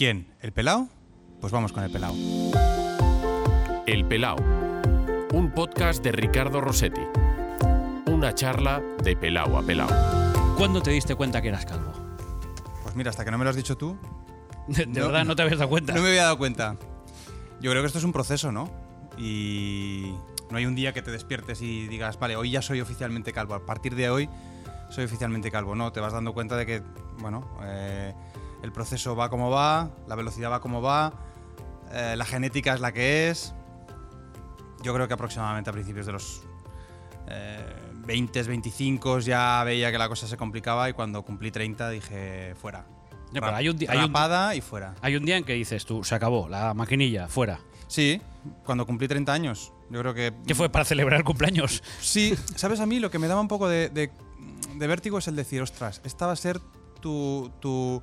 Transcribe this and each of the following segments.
¿Quién? ¿El pelao? Pues vamos con el pelao. El Pelao, un podcast de Ricardo Rossetti. Una charla de pelao a pelao. ¿Cuándo te diste cuenta que eras calvo? Pues mira, hasta que no me lo has dicho tú, De, de No, verdad, no te habías dado cuenta. no me había dado cuenta. Yo creo que esto es un proceso, ¿no? Y no hay un día que te despiertes y digas, vale, hoy ya soy oficialmente calvo. A partir de hoy soy oficialmente calvo. No, te vas dando cuenta de que, bueno, eh, el proceso va como va, la velocidad va como va, eh, la genética es la que es. Yo creo que aproximadamente a principios de los eh, 20, 25 ya veía que la cosa se complicaba y cuando cumplí 30 dije, fuera. Ya, pero hay un di- hay un- y fuera. Hay un día en que dices tú, se acabó, la maquinilla, fuera. Sí, cuando cumplí 30 años. Yo creo que. ¿Qué fue para celebrar el cumpleaños? Sí, ¿sabes? A mí lo que me daba un poco de, de- de vértigo es el decir, ostras, esta va a ser tu. tu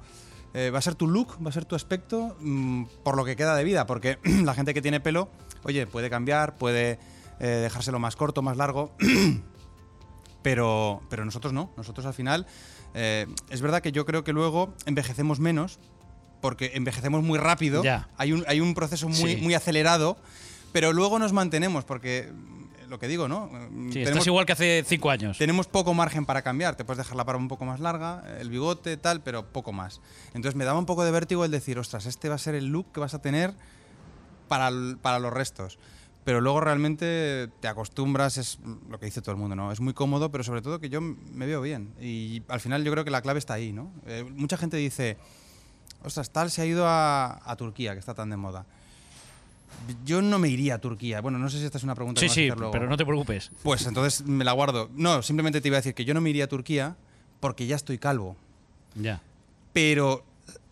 eh, va a ser tu look, va a ser tu aspecto mm, por lo que queda de vida. Porque la gente que tiene pelo, oye, puede cambiar, puede eh, dejárselo más corto, más largo. pero, pero nosotros no. Nosotros al final. eh, es verdad que yo creo que luego envejecemos menos. Porque envejecemos muy rápido. Ya. Hay, un, hay un proceso muy, Sí. muy acelerado. Pero luego nos mantenemos. Porque lo que digo, ¿no? Mm, Sí, estás igual que hace cinco años. tenemos poco margen para cambiar. Te puedes dejar la barba un poco más larga, el bigote, tal, pero poco más. Entonces me daba un poco de vértigo el decir, ostras, este va a ser el look que vas a tener para, para los restos. Pero luego realmente te acostumbras, es lo que dice todo el mundo, ¿no? Es muy cómodo, pero sobre todo que yo me veo bien. Y al final yo creo que la clave está ahí, ¿no? Eh, mucha gente dice, ostras, tal se ha ido a, a Turquía, que está tan de moda. Yo no me iría a Turquía. Bueno, no sé si esta es una pregunta Sí, que a sí, hacer luego. pero no te preocupes. Pues entonces me la guardo. No, simplemente te iba a decir que yo no me iría a Turquía porque ya estoy calvo. Ya. Pero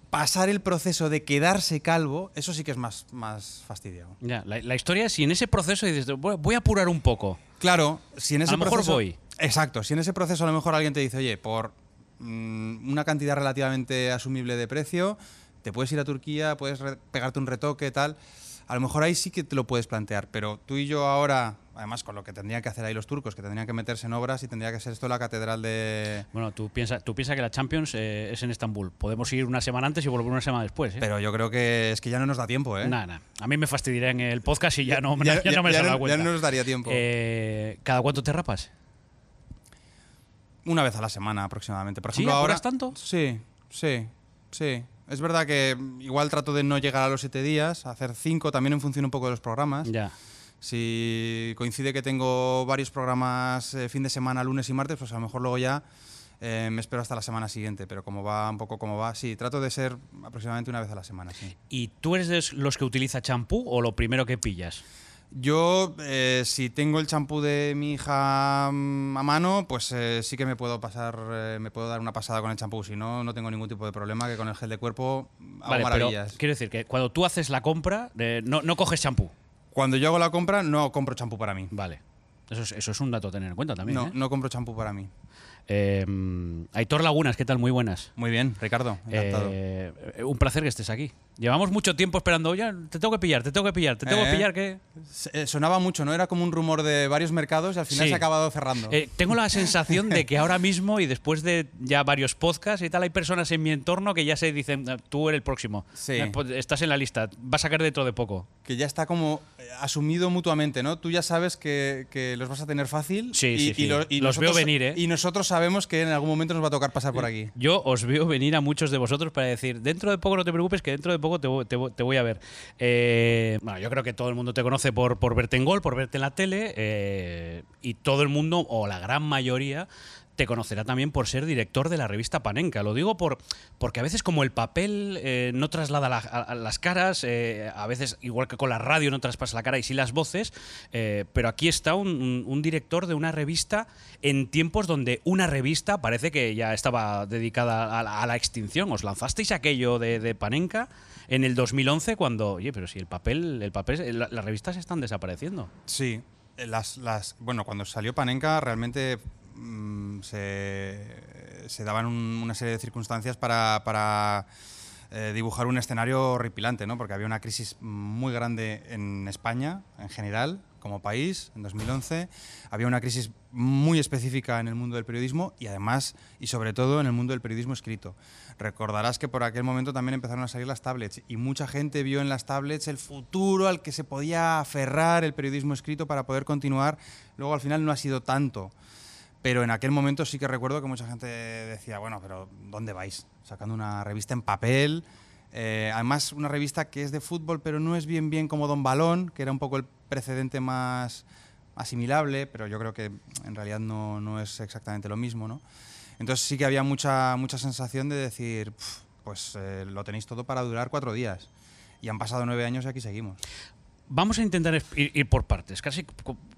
pasar el proceso de quedarse calvo, eso sí que es más, más fastidiado. Ya, la, la historia es si en ese proceso dices, voy a apurar un poco. Claro, si en ese A lo mejor voy. Exacto, si en ese proceso a lo mejor alguien te dice, oye, por mm, una cantidad relativamente asumible de precio, te puedes ir a Turquía, puedes pegarte un retoque, tal. A lo mejor ahí sí que te lo puedes plantear, pero tú y yo ahora, además con lo que tendrían que hacer ahí los turcos, que tendrían que meterse en obras y tendría que ser esto la catedral de, Bueno, tú piensas tú piensa que la Champions eh, es en Estambul. Podemos ir una semana antes y volver una semana después. ¿eh? Pero yo creo que es que ya no nos da tiempo, ¿eh? Nada, nada. A mí me fastidiaría en el podcast y ya no, ya, ya no me cuenta. ya no nos daría tiempo. Eh, ¿Cada cuánto te rapas? Una vez a la semana aproximadamente. Por ¿Sí? ejemplo, ahora. ¿Apuras tanto? Sí, sí, sí. Es verdad que igual trato de no llegar a los siete días, hacer cinco, también en función un poco de los programas. Ya. Si coincide que tengo varios programas eh, fin de semana, lunes y martes, pues a lo mejor luego ya eh, me espero hasta la semana siguiente. Pero como va un poco como va, sí, trato de ser aproximadamente una vez a la semana, sí. ¿Y tú eres de los que utiliza champú o lo primero que pillas? Yo, eh, si tengo el champú de mi hija mm, a mano, pues eh, sí que me puedo pasar, eh, me puedo dar una pasada con el champú. Si no, no tengo ningún tipo de problema, que con el gel de cuerpo hago Vale, pero maravillas. quiero decir que cuando tú haces la compra, no, no coges champú. Cuando yo hago la compra, no compro champú para mí. Vale. Eso es, eso es un dato a tener en cuenta también. No, ¿eh? no compro champú para mí. Eh, Aitor Lagunas, ¿qué tal? Muy buenas. Muy bien, Ricardo, encantado. Eh, un placer que estés aquí. Llevamos mucho tiempo esperando, ya, te tengo que pillar, te tengo que pillar, te tengo que Eh. pillar, ¿qué? Se- eh, Sonaba mucho, ¿no? Era como un rumor de varios mercados y al final Sí. se ha acabado cerrando. Tengo la sensación de que ahora mismo y después de ya varios podcasts y tal, hay personas en mi entorno que ya se dicen, "Ah, tú eres el próximo. Sí. Pues estás en la lista, vas a caer dentro de poco. Que ya está como eh, asumido mutuamente, ¿no? Tú ya sabes que, que los vas a tener fácil. Sí, y, sí, y sí. lo- y Los veo nosotros- venir, ¿eh? Y nosotros sabemos que en algún momento nos va a tocar pasar por aquí. Yo os veo venir a muchos de vosotros para decir, dentro de poco no te preocupes, que dentro de poco te, voy- te voy- te voy a ver. Eh, bueno, yo creo que todo el mundo te conoce por, por verte en gol, por verte en la tele, eh, y todo el mundo, o la gran mayoría, te conocerá también por ser director de la revista Panenka. Lo digo por, porque a veces como el papel eh, no traslada las caras, eh, a veces igual que con la radio no traspasa la cara y sí las voces, eh, pero aquí está un, director de una revista en tiempos donde una revista parece que ya estaba dedicada a la, extinción. Os lanzasteis aquello de, de Panenka en el 2011 cuando, oye, pero si el papel, el papel, la- las revistas están desapareciendo. Sí. Las, las, bueno, cuando salió Panenka realmente mm, se, daban un- una serie de circunstancias para, para eh, dibujar un escenario horripilante, ¿no? Porque había una crisis muy grande en España, en general, como país, en 2011. Había una crisis muy específica en el mundo del periodismo y además, y sobre todo, en el mundo del periodismo escrito. Recordarás que por aquel momento también empezaron a salir las tablets y mucha gente vio en las tablets el futuro al que se podía aferrar el periodismo escrito para poder continuar. Luego, al final, no ha sido tanto. Pero en aquel momento sí que recuerdo que mucha gente decía, bueno, pero ¿dónde vais? Sacando una revista en papel, eh, además una revista que es de fútbol, pero no es bien bien como Don Balón, que era un poco el precedente más asimilable, pero yo creo que en realidad no, no es exactamente lo mismo, ¿no? Entonces sí que había mucha, mucha sensación de decir, pues eh, lo tenéis todo para durar cuatro días. Y han pasado nueve años y aquí seguimos. Vamos a intentar ir, por partes, casi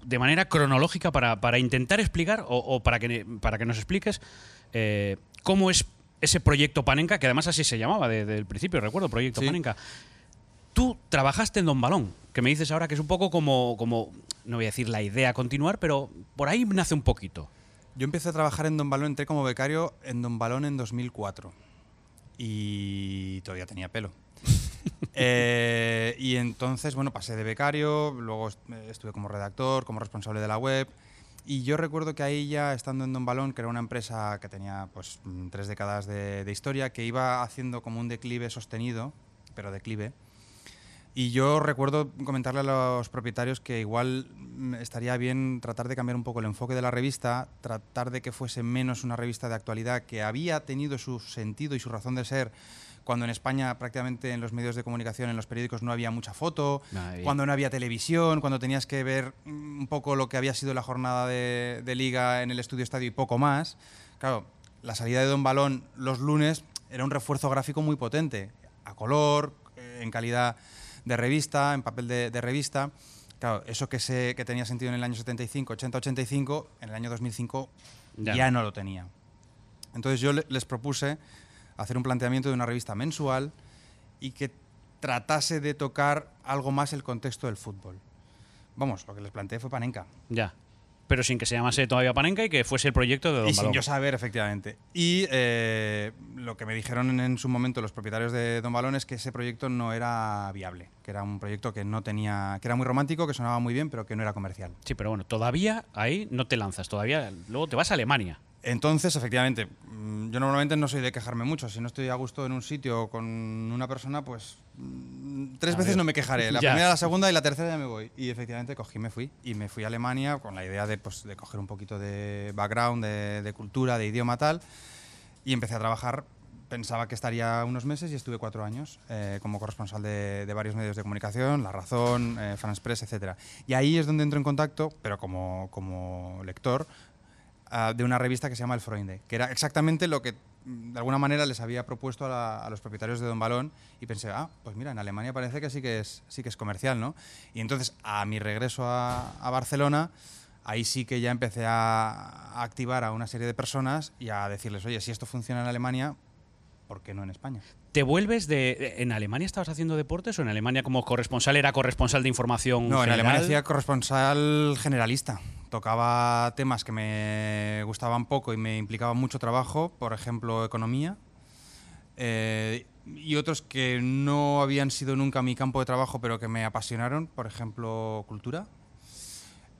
de manera cronológica para, intentar explicar o, para, que, para que nos expliques eh, cómo es ese proyecto Panenka, que además así se llamaba desde el principio, recuerdo, Proyecto Panenka. Tú trabajaste en Don Balón, que me dices ahora que es un poco como, como, no voy a decir la idea continuar, pero por ahí nace un poquito. Yo empecé a trabajar en Don Balón, entré como becario en Don Balón en 2004 y todavía tenía pelo. Eh, y entonces, bueno, pasé de becario, luego estuve como redactor, como responsable de la web. Y yo recuerdo que ahí ya, estando en Don Balón, que era una empresa que tenía pues tres décadas de, de historia, que iba haciendo como un declive sostenido, pero declive, y yo recuerdo comentarle a los propietarios que igual mm, estaría bien tratar de cambiar un poco el enfoque de la revista, tratar de que fuese menos una revista de actualidad que había tenido su sentido y su razón de ser cuando en España prácticamente en los medios de comunicación, en los periódicos no había mucha foto, cuando no había televisión, cuando tenías que ver mm, un poco lo que había sido la jornada de, de liga en el estudio estadio y poco más. Claro, la salida de Don Balón los lunes era un refuerzo gráfico muy potente, a color, eh, en calidad de revista, en papel de, revista. Claro, eso que, se, que tenía sentido en el año 75, 80, 85, en el año 2005 ya, no lo tenía. Entonces yo les propuse hacer un planteamiento de una revista mensual y que tratase de tocar algo más el contexto del fútbol. Vamos, lo que les planteé fue Panenka. Ya pero sin que se llamase todavía Panenka y que fuese el proyecto de Don Y sin yo saber, efectivamente. Y eh, lo que me dijeron en, su momento los propietarios de Don Balón es que ese proyecto no era viable, que era un proyecto que no tenía, que era muy romántico, que sonaba muy bien, pero que no era comercial. Sí, pero bueno, todavía ahí no te lanzas, todavía luego te vas a Alemania. Entonces, efectivamente, mm, yo normalmente no soy de quejarme mucho. Si no estoy a gusto en un sitio con una persona, pues mm, tres veces no me quejaré. La primera, la segunda y la tercera ya me voy. Y efectivamente cogí, me fui. Y me fui a Alemania con la idea de, pues, de coger un poquito de background, de, cultura, de idioma tal. Y empecé a trabajar. Pensaba que estaría unos meses y estuve cuatro años eh, como corresponsal de, varios medios de comunicación, La Razón, eh, France Press, etc. Y ahí es donde entro en contacto, pero como, como lector, de una revista que se llama El Freunde, que era exactamente lo que mm, de alguna manera les había propuesto a, los propietarios de Don Balón y pensé, ah, pues mira, en Alemania parece que sí que es, sí que es comercial, ¿no? Y entonces a mi regreso a, Barcelona, ahí sí que ya empecé a, activar a una serie de personas y a decirles, oye, si esto funciona en Alemania, ¿por qué no en España? ¿Te vuelves de... ¿En Alemania estabas haciendo deportes o en Alemania como corresponsal era corresponsal de información? No, en Alemania hacía corresponsal generalista tocaba temas que me gustaban poco y me implicaban mucho trabajo, por ejemplo, economía, eh, y otros que no habían sido nunca mi campo de trabajo, pero que me apasionaron, por ejemplo, cultura.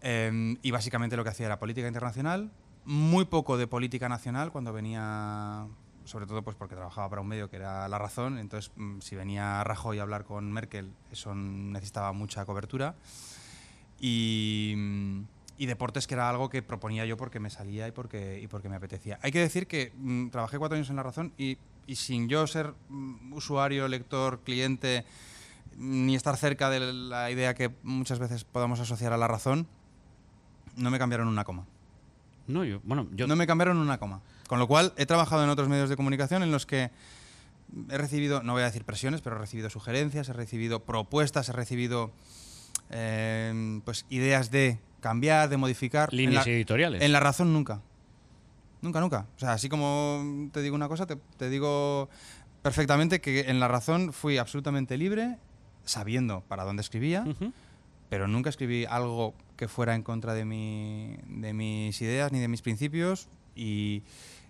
Eh, y básicamente lo que hacía era política internacional, muy poco de política nacional cuando venía, sobre todo pues porque trabajaba para un medio que era La Razón, entonces mm, si venía Rajoy a hablar con Merkel, eso necesitaba mucha cobertura. Y mm, y deportes que era algo que proponía yo porque me salía y porque, y porque me apetecía. Hay que decir que mm, trabajé cuatro años en La Razón y, y sin yo ser usuario, lector, cliente, ni estar cerca de la idea que muchas veces podamos asociar a La Razón, no me cambiaron una coma. No, yo, bueno, yo... No me cambiaron una coma. Con lo cual, he trabajado en otros medios de comunicación en los que he recibido, no voy a decir presiones, pero he recibido sugerencias, he recibido propuestas, he recibido eh, pues ideas de cambiar, de modificar. Líneas editoriales. En la razón nunca. Nunca, nunca. O sea, así como te digo una cosa, te, digo perfectamente que en la razón fui absolutamente libre, sabiendo para dónde escribía, pero nunca escribí algo que fuera en contra de, mi, de mis ideas ni de mis principios y,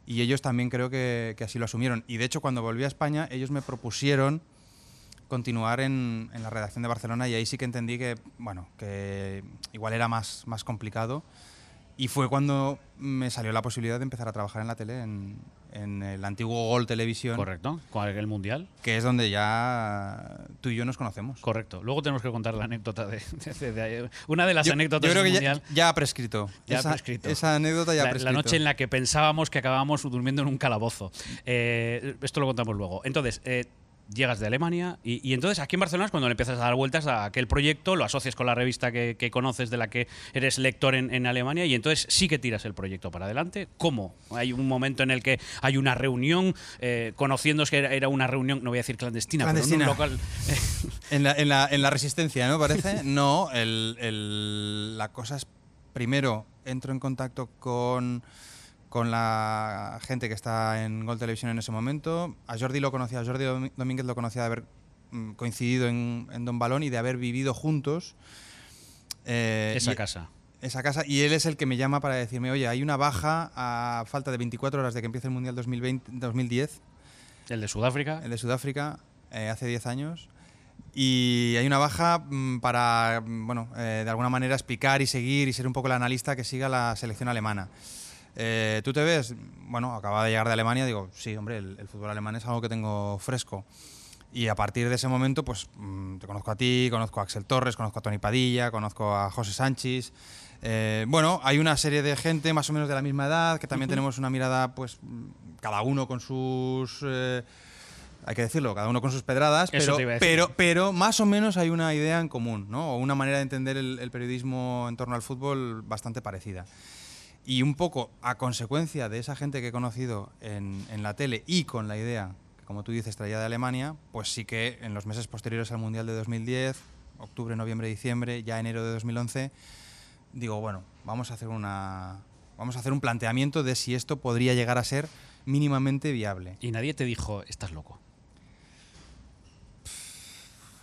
y ellos también creo que, que así lo asumieron. Y de hecho, cuando volví a España, ellos me propusieron continuar en, en la redacción de Barcelona y ahí sí que entendí que, bueno, que igual era más, más complicado. Y fue cuando me salió la posibilidad de empezar a trabajar en la tele, en, en el antiguo Gol Televisión, Correcto, con el Mundial. que es donde ya tú y yo nos conocemos. Correcto. Luego tenemos que contar la anécdota de, de- de- una de las Yo- anécdotas yo creo del que ya, Mundial. ya ha prescrito. Ya ha prescrito. esa anécdota ya ha La, la prescrito. noche en la que pensábamos que acabábamos durmiendo en un calabozo. Eh, esto lo contamos luego. Entonces, eh, llegas de Alemania y, y entonces aquí en Barcelona es cuando le empiezas a dar vueltas a aquel proyecto, lo asocias con la revista que, que conoces de la que eres lector en, en Alemania y entonces sí que tiras el proyecto para adelante. ¿Cómo? Hay un momento en el que hay una reunión, eh, conociéndose que era, era una reunión, no voy a decir clandestina, Clandestina. pero en un local. En la, en la- en la resistencia, ¿no? Parece. no, el- el- la cosa es, primero, entro en contacto con, con la gente que está en Gol Televisión en ese momento. A Jordi lo conocía, a Jordi Domínguez lo conocía de haber mm, coincidido en, en Don Balón y de haber vivido juntos. Eh, esa y- casa. esa casa y él es el que me llama para decirme, oye, hay una baja a falta de 24 horas de que empiece el Mundial 2020, 2010 El de Sudáfrica. el de Sudáfrica, eh, hace 10 años. Y hay una baja mm, para, mm, bueno, eh, de alguna manera explicar y seguir y ser un poco el analista que siga la selección alemana. Eh, ¿Tú te ves? Bueno, acaba de llegar de Alemania, digo, sí, hombre, el, el fútbol alemán es algo que tengo fresco. Y a partir de ese momento, pues mm, te conozco a ti, conozco a Axel Torres, conozco a Tony Padilla, conozco a José Sánchez. Eh, bueno, hay una serie de gente más o menos de la misma edad que también tenemos una mirada, pues, mm, cada uno con sus. eh, hay que decirlo, cada uno con sus pedradas, pero, pero, pero más o menos hay una idea en común, ¿no? O una manera de entender el, el periodismo en torno al fútbol bastante parecida. Y un poco a consecuencia de esa gente que he conocido en, en la tele y con la idea, que como tú dices, traía de Alemania, pues sí que en los meses posteriores al Mundial de 2010, octubre, noviembre, diciembre, ya enero de 2011, digo, bueno, vamos a hacer una vamos a hacer un planteamiento de si esto podría llegar a ser mínimamente viable. Y nadie te dijo, estás loco.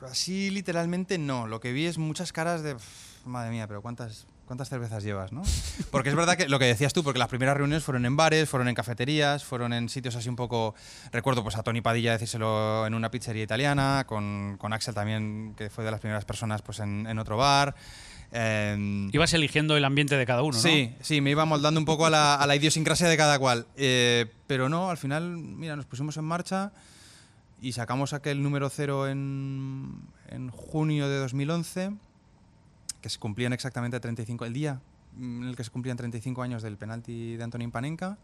Así literalmente no. Lo que vi es muchas caras de. "Pff, Madre mía, pero ¿cuántas, cuántas cervezas llevas, no? Porque es verdad que lo que decías tú, porque las primeras reuniones fueron en bares, fueron en cafeterías, fueron en sitios así un poco. Recuerdo pues a Tony Padilla decírselo en una pizzería italiana, con, con Axel también, que fue de las primeras personas pues en, en otro bar. Em, Ibas eligiendo el ambiente de cada uno, ¿no? Sí, sí, me iba moldando un poco a la, a la idiosincrasia de cada cual. Eh, pero no, al final, mira, nos pusimos en marcha y sacamos aquel número cero en, en junio de 2011, que se cumplían exactamente 35, el día mm, en el que se cumplían 35 años del penalti de Antonín Panenka.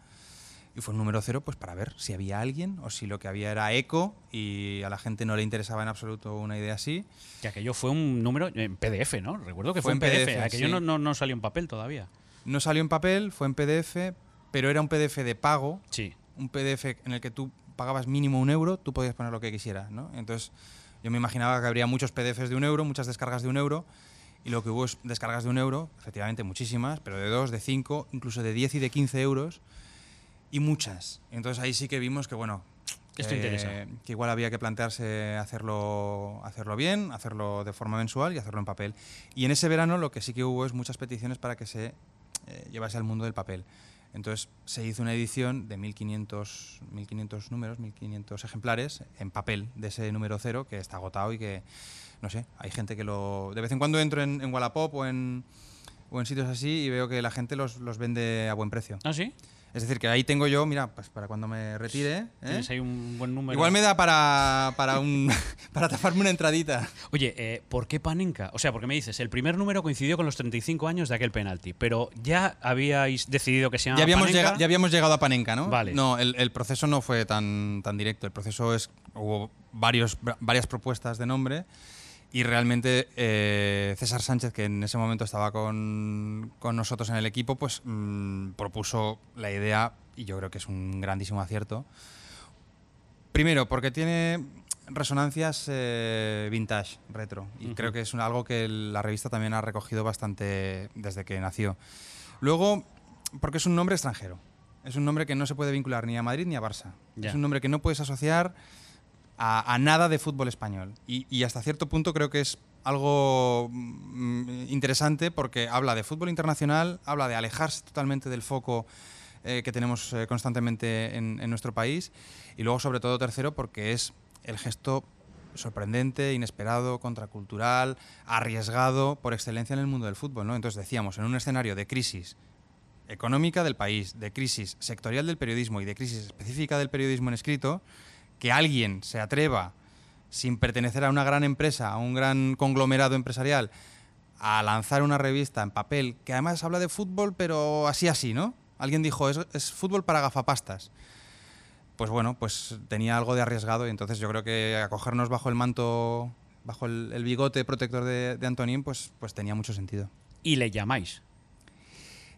Y fue un número cero pues para ver si había alguien o si lo que había era eco y a la gente no le interesaba en absoluto una idea así. Que aquello fue un número en PDF, ¿no? Recuerdo que fue, Fue en en PDF. PDF, aquello sí. no, no, no salió en papel todavía. No salió en papel, fue en PDF, pero era un PDF de pago Sí. un PDF en el que tú pagabas mínimo un euro, tú podías poner lo que quisieras, ¿no? Entonces, yo me imaginaba que habría muchos PDFs de un euro, muchas descargas de un euro, y lo que hubo es descargas de un euro, efectivamente muchísimas, pero de dos, de cinco, incluso de 10 y de 15 euros, y muchas. Entonces ahí sí que vimos que, bueno, Esto que- interesa. que igual había que plantearse hacerlo, hacerlo bien, hacerlo de forma mensual y hacerlo en papel. Y en ese verano lo que sí que hubo es muchas peticiones para que se eh, llevase al mundo del papel. Entonces se hizo una edición de 1500, 1500 números, 1500 ejemplares en papel de ese número cero que está agotado y que, no sé, hay gente que lo... De vez en cuando entro en, en Wallapop o en, o en sitios así y veo que la gente los, los vende a buen precio. ¿Ah, sí? Es decir, que ahí tengo yo, mira, pues para cuando me retire... ¿eh? Tienes ahí un buen número. Igual me da para, para, un, para taparme una entradita. Oye, eh, ¿por qué Panenka? O sea, porque me dices, el primer número coincidió con los 35 años de aquel penalti, pero ya habíais decidido que se llama Ya habíamos, Panenka? llega- ya habíamos llegado a Panenka, ¿no? Vale. No, el, el proceso no fue tan, tan directo. El proceso es. Hubo varios, varias propuestas de nombre y realmente eh, César Sánchez, que en ese momento estaba con, con nosotros en el equipo, pues mm, propuso la idea y yo creo que es un grandísimo acierto. Primero, porque tiene resonancias eh, vintage, retro. Y creo que es un- algo que la revista también ha recogido bastante desde que nació. Luego, porque es un nombre extranjero. Es un nombre que no se puede vincular ni a Madrid ni a Barça. Es un nombre que no puedes asociar a, nada de fútbol español. Y, y hasta cierto punto creo que es algo mm, interesante porque habla de fútbol internacional, habla de alejarse totalmente del foco eh, que tenemos eh, constantemente en, en nuestro país. Y luego, sobre todo, tercero, porque es el gesto sorprendente, inesperado, contracultural, arriesgado por excelencia en el mundo del fútbol. ¿no? Entonces decíamos, en un escenario de crisis económica del país, de crisis sectorial del periodismo y de crisis específica del periodismo en escrito, que alguien se atreva, sin pertenecer a una gran empresa, a un gran conglomerado empresarial, a lanzar una revista en papel que además habla de fútbol, pero así así, ¿no? Alguien dijo, es, es fútbol para gafapastas pues bueno, pues tenía algo de arriesgado y entonces yo creo que acogernos bajo el manto, bajo el, bigote protector de, de, Antonín, pues, pues tenía mucho sentido. Y le llamáis.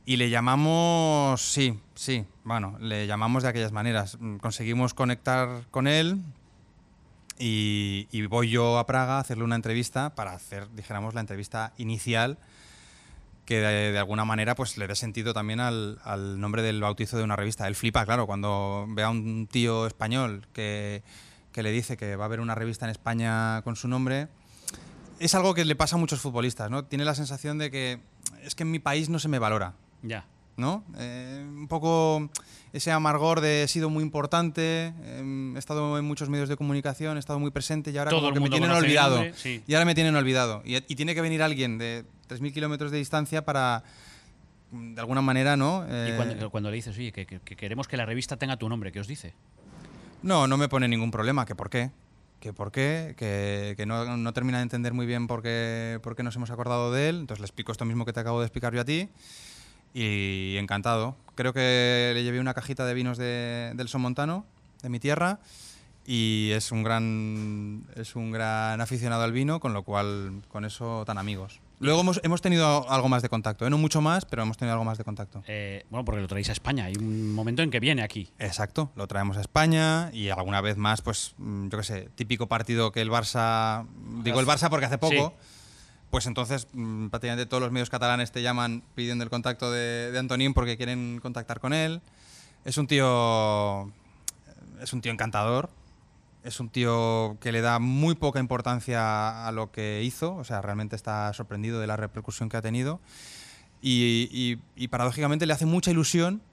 Y le llamamos, sí, sí, bueno, le llamamos de aquellas maneras. Conseguimos conectar con él y, voy yo a Praga a hacerle una entrevista para hacer, dijéramos, la entrevista inicial que de, alguna manera pues le dé sentido también al, al, nombre del bautizo de una revista. Él flipa, claro, cuando ve a un tío español que, que, le dice que va a haber una revista en España con su nombre. Es algo que le pasa a muchos futbolistas, ¿no? Tiene la sensación de que es que en mi país no se me valora. Ya. ¿No? Eh, un poco ese amargor de he sido muy importante, eh, he estado en muchos medios de comunicación, he estado muy presente y ahora Todo como que me tienen olvidado. Nombre, sí. Y ahora me tienen olvidado. Y, y tiene que venir alguien de 3.000 kilómetros de distancia para, de alguna manera, ¿no? Eh... Y cuando, cuando, le dices, oye, que, que, que, queremos que la revista tenga tu nombre, ¿qué os dice? No, no me pone ningún problema, que por qué. Que por qué, que, que no, no, termina de entender muy bien por qué, por qué nos hemos acordado de él. Entonces le explico esto mismo que te acabo de explicar yo a ti. Y encantado. Creo que le llevé una cajita de vinos de, del Somontano, de mi tierra, y es un gran es un gran aficionado al vino, con lo cual con eso tan amigos. Luego hemos, hemos tenido algo más de contacto, ¿eh? no mucho más, pero hemos tenido algo más de contacto. Eh, bueno, porque lo traéis a España, hay un momento en que viene aquí. Exacto, lo traemos a España y alguna vez más, pues yo qué sé, típico partido que el Barça, digo el Barça porque hace poco, sí. Pues entonces mmm, prácticamente todos los medios catalanes te llaman pidiendo el contacto de, de Antonín porque quieren contactar con él. Es un tío, es un tío encantador, es un tío que le da muy poca importancia a lo que hizo, o sea, realmente está sorprendido de la repercusión que ha tenido. Y, paradójicamente le hace mucha ilusión,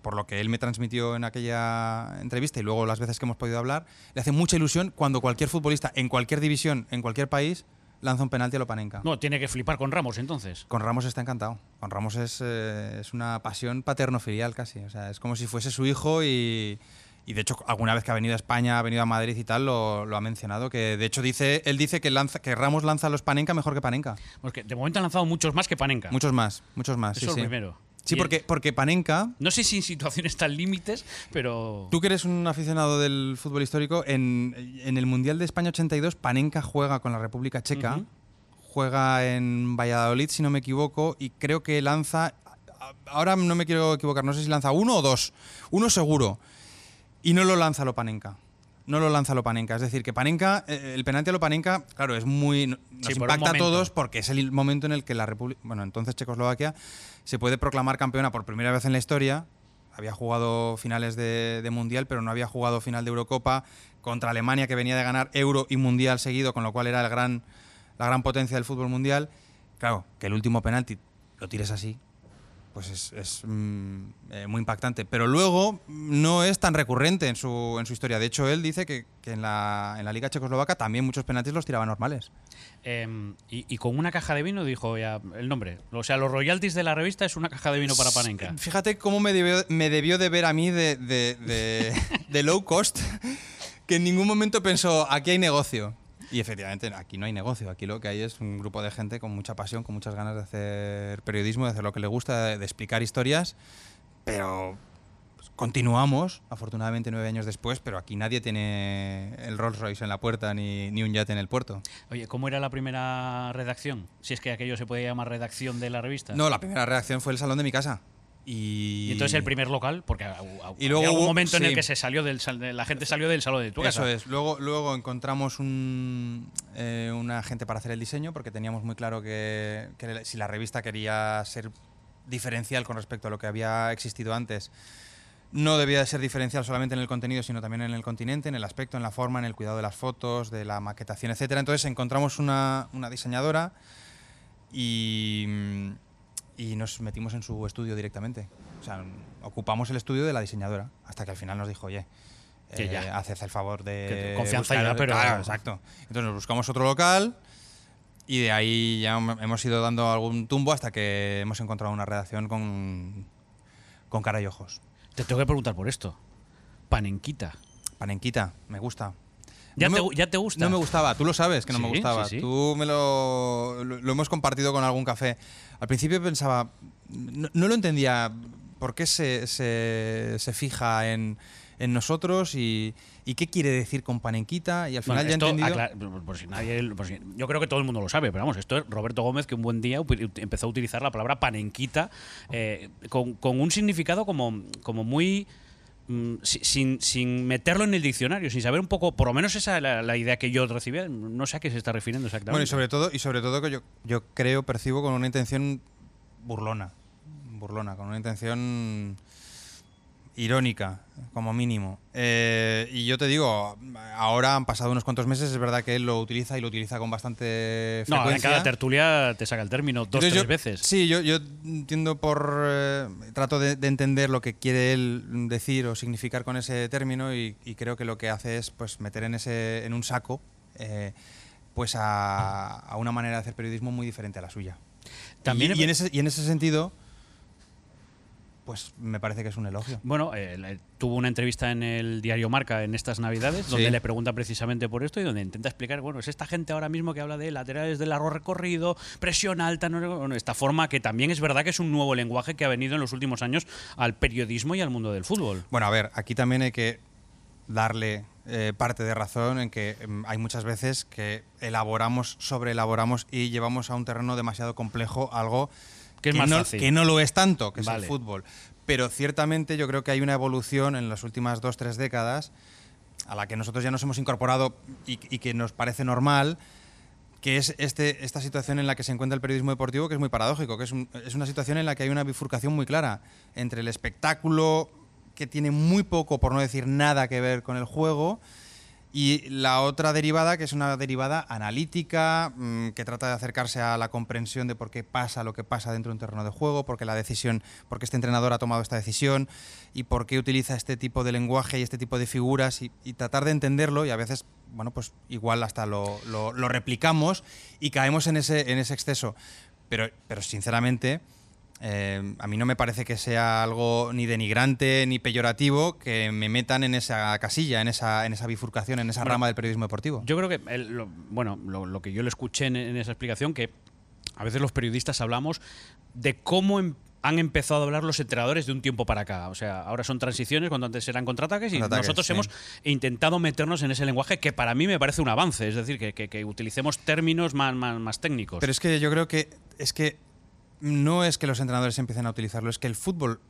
por lo que él me transmitió en aquella entrevista y luego las veces que hemos podido hablar, le hace mucha ilusión cuando cualquier futbolista en cualquier división, en cualquier país, lanza un penalti a lo Panenka. No, tiene que flipar con Ramos entonces. Con Ramos está encantado. Con Ramos es, eh, es una pasión paterno-filial casi. O sea, es como si fuese su hijo y y de hecho alguna vez que ha venido a España, ha venido a Madrid y tal, lo, lo ha mencionado, que de hecho dice, él dice que, lanza, que Ramos lanza a los Panenka mejor que Panenka. Porque de momento han lanzado muchos más que Panenka. Muchos más, muchos más. Eso sí, es sí. primero. Sí, porque, porque Panenka... No sé si en situaciones tan límites, pero... Tú que eres un aficionado del fútbol histórico, en, en el Mundial de España 82, Panenka juega con la República Checa, uh -huh. juega en Valladolid, si no me equivoco, y creo que lanza... Ahora no me quiero equivocar, no sé si lanza uno o dos. Uno seguro. Y no lo lanza Lopanenka. No lo lanza Lopanenka. Es decir, que Panenka, eh, el penalti a Lopanenka, claro, es muy. Nos sí, impacta a todos porque es el momento en el que la República. Bueno, entonces Checoslovaquia se puede proclamar campeona por primera vez en la historia. Había jugado finales de, Mundial, pero no había jugado final de Eurocopa contra Alemania, que venía de ganar Euro y Mundial seguido, con lo cual era la gran potencia del fútbol mundial. Claro, que el último penalti lo tires así, pues es, es mm, eh, muy impactante. Pero luego no es tan recurrente en su, en su historia. De hecho, él dice que, que en, la, en, la, Liga Checoslovaca también muchos penaltis los tiraba normales. Eh, y, y, con una caja de vino dijo ya el nombre. O sea, los royalties de la revista es una caja de vino para Panenka. Fíjate cómo me debió, me debió de ver a mí de, de, de, de low cost, que en ningún momento pensó, aquí hay negocio. Y efectivamente, aquí no hay negocio. Aquí lo que hay es un grupo de gente con mucha pasión, con muchas ganas de hacer periodismo, de hacer lo que le gusta, de, de explicar historias. Pero pues, continuamos, afortunadamente nueve años después, pero aquí nadie tiene el Rolls Royce en la puerta ni, ni, un yate en el puerto. Oye, ¿cómo era la primera redacción? Si es que aquello se puede llamar redacción de la revista. No, la primera redacción fue el salón de mi casa. Y... y, entonces el primer local, porque y luego hubo un momento sí. en el que se salió del la gente salió del salón de tu Eso casa. es. Luego, luego encontramos un, eh, una gente para hacer el diseño, porque teníamos muy claro que, que, si la revista quería ser diferencial con respecto a lo que había existido antes, no debía de ser diferencial solamente en el contenido, sino también en el continente, en el aspecto, en la forma, en el cuidado de las fotos, de la maquetación, etcétera. Entonces encontramos una, una diseñadora y y nos metimos en su estudio directamente. O sea, ocupamos el estudio de la diseñadora, hasta que al final nos dijo, oye, Que eh, ya. haced el favor de... Confianza buscar- ya, pero- Claro, exacto. Entonces nos buscamos otro local y de ahí ya hem- hemos ido dando algún tumbo hasta que hemos encontrado una redacción con, con cara y ojos. Te tengo que preguntar por esto. Panenquita. Panenquita, me gusta. ¿Ya, No te, me- ya te gusta? No me gustaba, tú lo sabes que no me gustaba. sí, sí. Tú me lo, lo, lo hemos compartido con algún café. Al principio pensaba, no, no lo entendía por qué se, se, se fija en, en nosotros y, y qué quiere decir con panenquita. Y al Bueno, final ya he entendido. acla- por si nadie, por si- yo creo que todo el mundo lo sabe, pero vamos, esto es Roberto Gómez que un buen día empezó a utilizar la palabra panenquita eh, con, con un significado como, como muy sin, sin meterlo en el diccionario, sin saber un poco, por lo menos esa es la, la idea que yo recibía, no sé a qué se está refiriendo exactamente. Bueno, y sobre todo, y sobre todo que yo, yo creo, percibo con una intención burlona. Burlona, con una intención irónica, como mínimo. Eh, y yo te digo, ahora han pasado unos cuantos meses, es verdad que él lo utiliza y lo utiliza con bastante no, en frecuencia. cada tertulia te saca el término dos, tres yo- veces. Sí, yo, yo entiendo por. eh, trato de, de entender lo que quiere él decir o significar con ese término y, y creo que lo que hace es pues meter en ese en un saco eh, pues a, a una manera de hacer periodismo muy diferente a la suya. También y en ese, y en ese sentido, pues me parece que es un elogio. Bueno, eh, tuvo una entrevista en el diario Marca en estas Navidades, donde Sí. le pregunta precisamente por esto y donde intenta explicar, bueno, es esta gente ahora mismo que habla de laterales de largo recorrido, presión alta, no bueno, esta forma que también es verdad que es un nuevo lenguaje que ha venido en los últimos años al periodismo y al mundo del fútbol. Bueno, a ver, aquí también hay que darle eh, parte de razón en que em, hay muchas veces que elaboramos, sobreelaboramos y llevamos a un terreno demasiado complejo algo Que es más no, fácil. que no lo es tanto, que es el fútbol. Pero ciertamente yo creo que hay una evolución en las últimas dos, tres décadas a la que nosotros ya nos hemos incorporado y, y que nos parece normal, que es este, esta situación en la que se encuentra el periodismo deportivo, que es muy paradójico, que es, un- es una situación en la que hay una bifurcación muy clara entre el espectáculo, que tiene muy poco, por no decir nada que ver con el juego, y la otra derivada, que es una derivada analítica, mm, que trata de acercarse a la comprensión de por qué pasa lo que pasa dentro de un terreno de juego, por qué la decisión, por qué este entrenador ha tomado esta decisión y por qué utiliza este tipo de lenguaje y este tipo de figuras y, y tratar de entenderlo y a veces, bueno, pues igual hasta lo, lo- lo replicamos y caemos en ese, en ese exceso. Pero, pero sinceramente, eh, a mí no me parece que sea algo ni denigrante ni peyorativo que me metan en esa casilla, en esa, en esa bifurcación, en esa Bueno, rama del periodismo deportivo. Yo creo que, el- lo- bueno, lo, lo que yo le escuché en, en esa explicación, que a veces los periodistas hablamos de cómo em- han empezado a hablar los entrenadores de un tiempo para acá. O sea, ahora son transiciones cuando antes eran contraataques y nosotros sí. hemos intentado meternos en ese lenguaje que para mí me parece un avance. Es decir, que, que- que utilicemos términos más, más, más técnicos. Pero es que yo creo que es que no es que los entrenadores empiecen a utilizarlo, es que el fútbol